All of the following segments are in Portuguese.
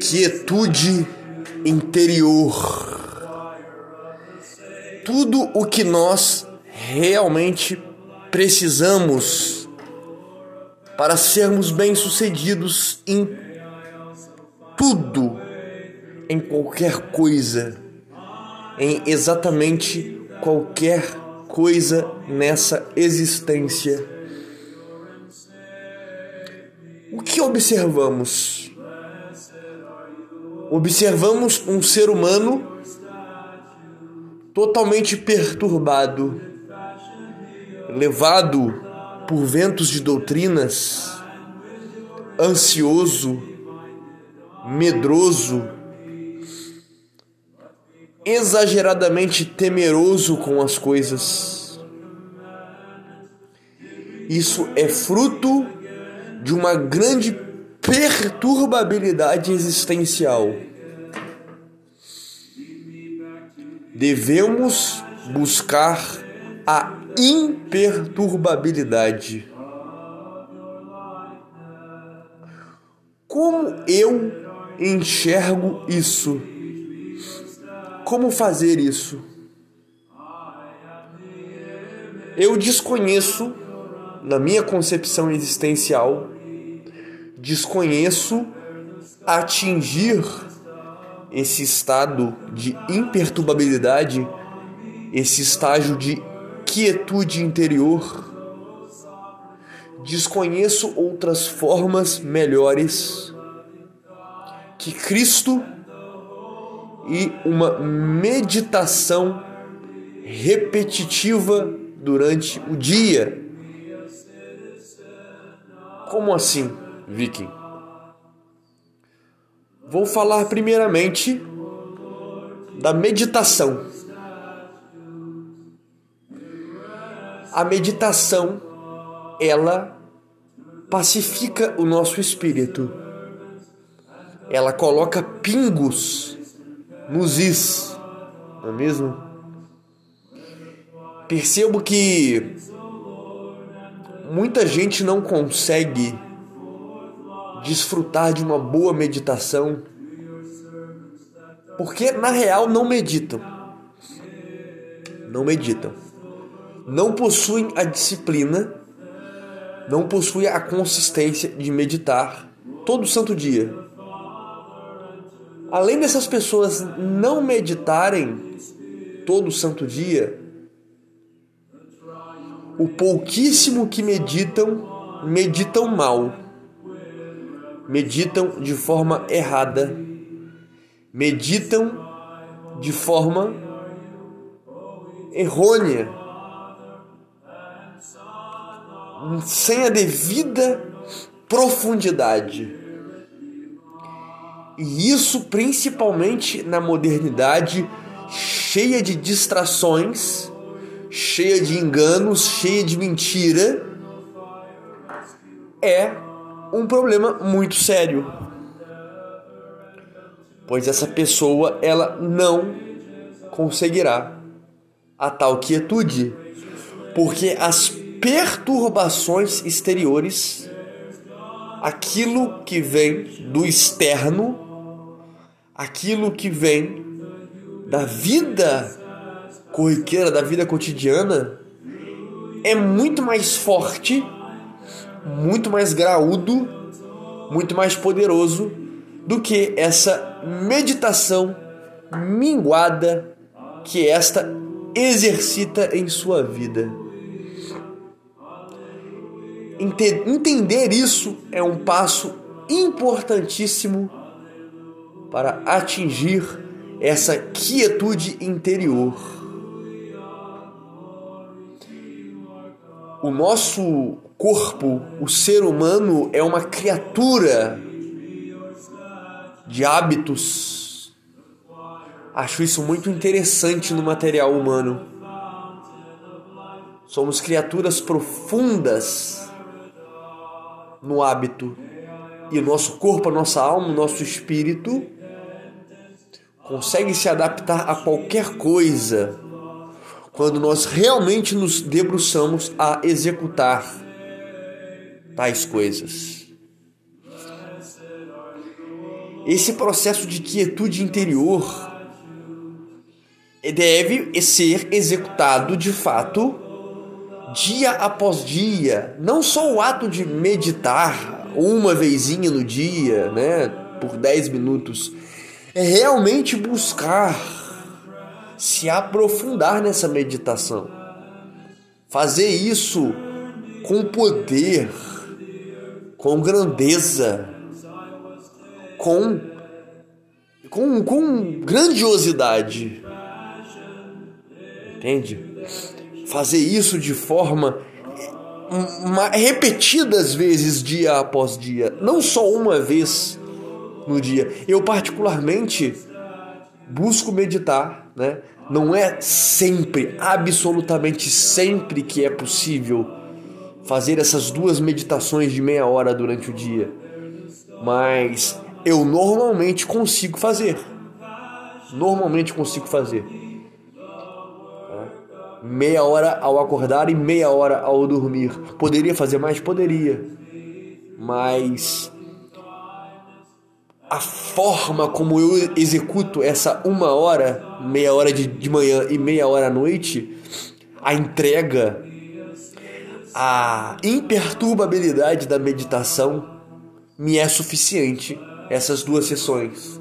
Quietude interior. Tudo o que nós realmente precisamos para sermos bem-sucedidos em tudo, em qualquer coisa, em exatamente qualquer coisa nessa existência. Que observamos? Observamos um ser humano totalmente perturbado, levado por ventos de doutrinas, ansioso, medroso, exageradamente temeroso com as coisas. Isso é fruto de uma grande perturbabilidade existencial. Devemos buscar a imperturbabilidade. Como eu enxergo isso? Como fazer isso? Eu desconheço, na minha concepção existencial, desconheço atingir esse estado de imperturbabilidade, esse estágio de quietude interior. Desconheço outras formas melhores que Cristo e uma meditação repetitiva durante o dia. Como assim, Viking? Vou falar primeiramente da meditação. A meditação, ela pacifica o nosso espírito. Ela coloca pingos nos is, não é mesmo? Percebo que muita gente não consegue desfrutar de uma boa meditação porque na real não meditam. Não meditam não possuem a disciplina, não possuem a consistência de meditar todo santo dia. Além dessas pessoas não meditarem todo santo dia, o pouquíssimo que meditam, meditam mal. Meditam de forma errada. Meditam de forma errônea sem a devida profundidade. E isso principalmente na modernidade cheia de distrações, cheia de enganos, cheia de mentira, é um problema muito sério. Pois essa pessoa ela não conseguirá a tal quietude, porque as perturbações exteriores, aquilo que vem do externo, aquilo que vem da vida corriqueira, da vida cotidiana, é muito mais forte, muito mais graúdo, muito mais poderoso do que essa meditação minguada que esta exercita em sua vida. Entender isso é um passo importantíssimo para atingir essa quietude interior. O nosso corpo, o ser humano, é uma criatura de hábitos. Acho isso muito interessante no material humano. Somos criaturas profundas no hábito. E o nosso corpo, a nossa alma, o nosso espírito consegue se adaptar a qualquer coisa quando nós realmente nos debruçamos a executar tais coisas. esse processo de quietude interior deve ser executado de fato dia após dia. Não só o ato de meditar uma vezinha no dia, né, por 10 minutos, é realmente buscar se aprofundar nessa meditação. Fazer isso com poder, com grandeza, com, com, com grandiosidade. Entende? Fazer isso de forma uma, repetidas vezes dia após dia, não só uma vez no dia. Eu particularmente busco meditar, né? Não é sempre, absolutamente sempre que é possível fazer essas duas meditações de meia hora durante o dia, mas eu normalmente consigo fazer. Normalmente consigo fazer. Meia hora ao acordar e meia hora ao dormir. Poderia fazer mais? Poderia. Mas a forma como eu executo essa uma hora, meia hora de, de manhã e meia hora à noite, a entrega, a imperturbabilidade da meditação me é suficiente essas duas sessões.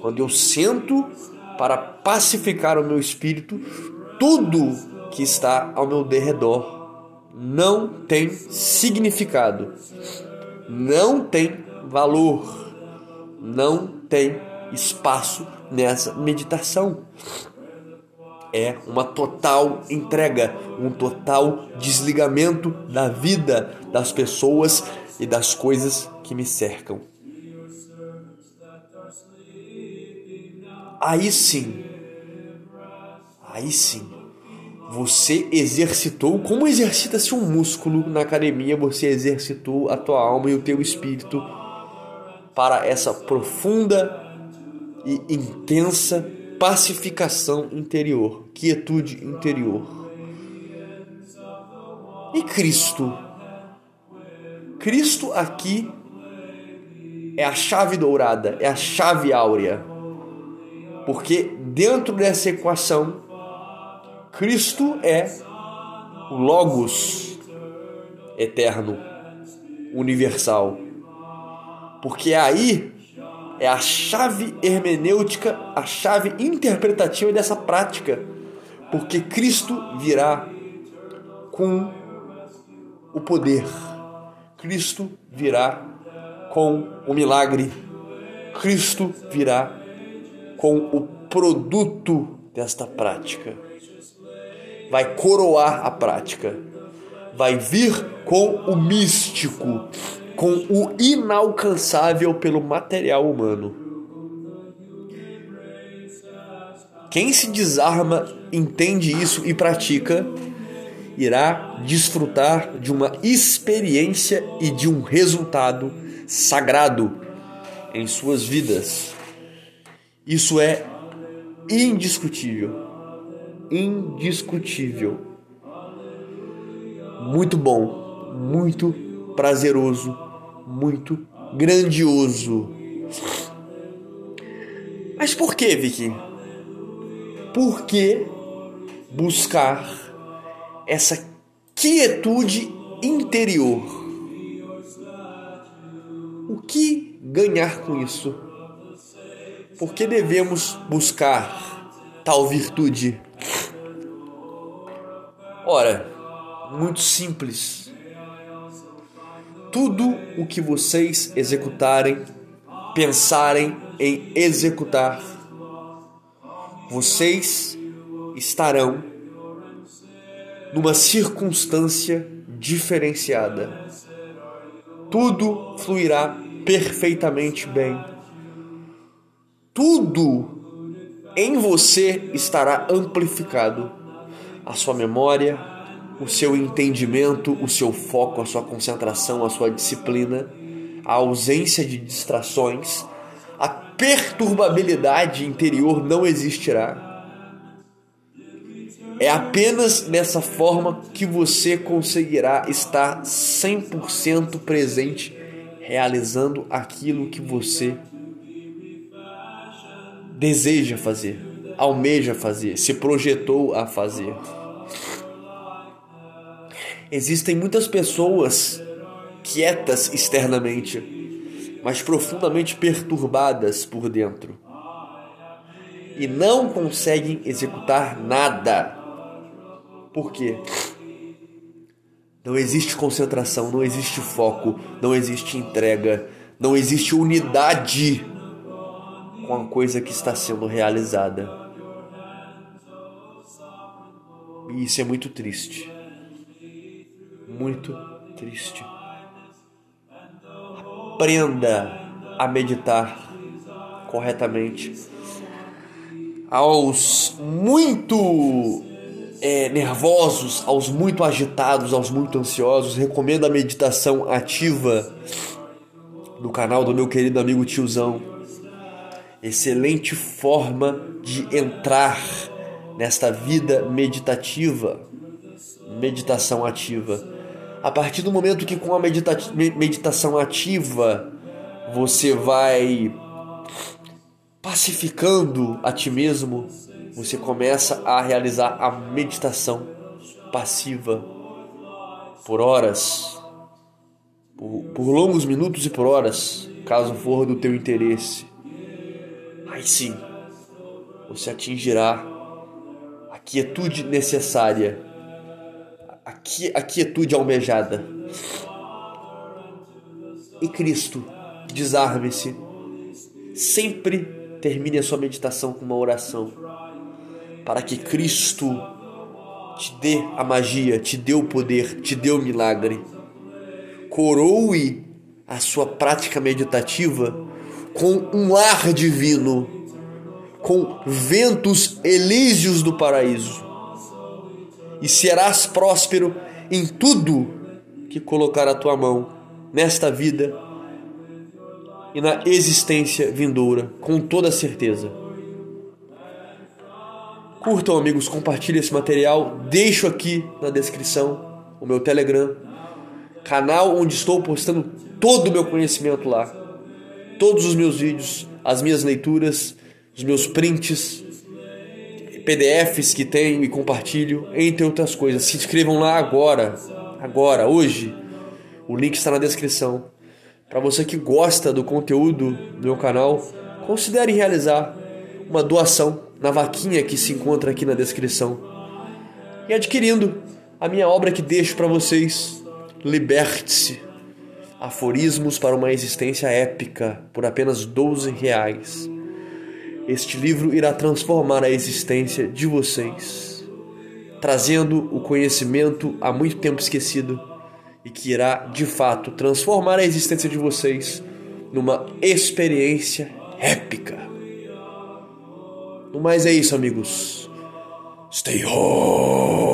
Quando eu sento para pacificar o meu espírito, tudo que está ao meu derredor não tem significado, não tem valor não tem espaço nessa meditação. É uma total entrega, um total desligamento da vida, das pessoas e das coisas que me cercam. Aí sim, aí sim, você exercitou, como exercita-se um músculo na academia, você exercitou a tua alma e o teu espírito para essa profunda e intensa pacificação interior, quietude interior. E Cristo? Cristo aqui é a chave dourada, é a chave áurea. Porque dentro dessa equação, Cristo é o Logos eterno, universal porque aí é a chave hermenêutica, a chave interpretativa dessa prática, porque Cristo virá com o poder, Cristo virá com o milagre, Cristo virá com o produto desta prática. Vai coroar a prática, vai vir com o místico, com o inalcançável pelo material humano. Quem se desarma, entende isso e pratica, irá desfrutar de uma experiência e de um resultado sagrado em suas vidas. Isso é indiscutível. Indiscutível. Muito bom, muito prazeroso muito grandioso. Mas por que, Vicky? Por que buscar essa quietude interior? O que ganhar com isso? Por que devemos buscar tal virtude? Ora, muito simples tudo o que vocês executarem, pensarem em executar, vocês estarão numa circunstância diferenciada. Tudo fluirá perfeitamente bem. Tudo em você estará amplificado. A sua memória, o seu entendimento, o seu foco, a sua concentração, a sua disciplina, a ausência de distrações, a perturbabilidade interior não existirá. É apenas dessa forma que você conseguirá estar 100% presente realizando aquilo que você deseja fazer, almeja fazer, se projetou a fazer. Existem muitas pessoas quietas externamente, mas profundamente perturbadas por dentro e não conseguem executar nada. Por quê? Não existe concentração, não existe foco, não existe entrega, não existe unidade com a coisa que está sendo realizada. E isso é muito triste. Muito triste. Aprenda a meditar corretamente. Aos muito é, nervosos, aos muito agitados, aos muito ansiosos, recomendo a meditação ativa do canal do meu querido amigo Tiozão. Excelente forma de entrar nesta vida meditativa, meditação ativa. A partir do momento que com a medita meditação ativa você vai pacificando a ti mesmo, você começa a realizar a meditação passiva por horas, por, por longos minutos e por horas, caso for do teu interesse. Aí sim, você atingirá a quietude necessária, a quietude almejada. E Cristo, desarme-se, sempre termine a sua meditação com uma oração para que Cristo te dê a magia, te dê o poder, te dê o milagre. Coroe a sua prática meditativa com um ar divino, com ventos elíseos do paraíso. E serás próspero em tudo que colocar a tua mão nesta vida e na existência vindoura, com toda certeza. Curtam, amigos, compartilhem esse material. Deixo aqui na descrição o meu Telegram, canal onde estou postando todo o meu conhecimento lá. Todos os meus vídeos, as minhas leituras, os meus prints, PDFs que tenho e compartilho, entre outras coisas. Se inscrevam lá agora, agora, hoje. O link está na descrição. Para você que gosta do conteúdo do meu canal, considere realizar uma doação na vaquinha que se encontra aqui na descrição. E adquirindo a minha obra que deixo para vocês, Liberte-se. Aforismos para uma existência épica por apenas 12 reais. Este livro irá transformar a existência de vocês, trazendo o conhecimento há muito tempo esquecido e que irá de fato transformar a existência de vocês numa experiência épica. No mais é isso, amigos. Stay home.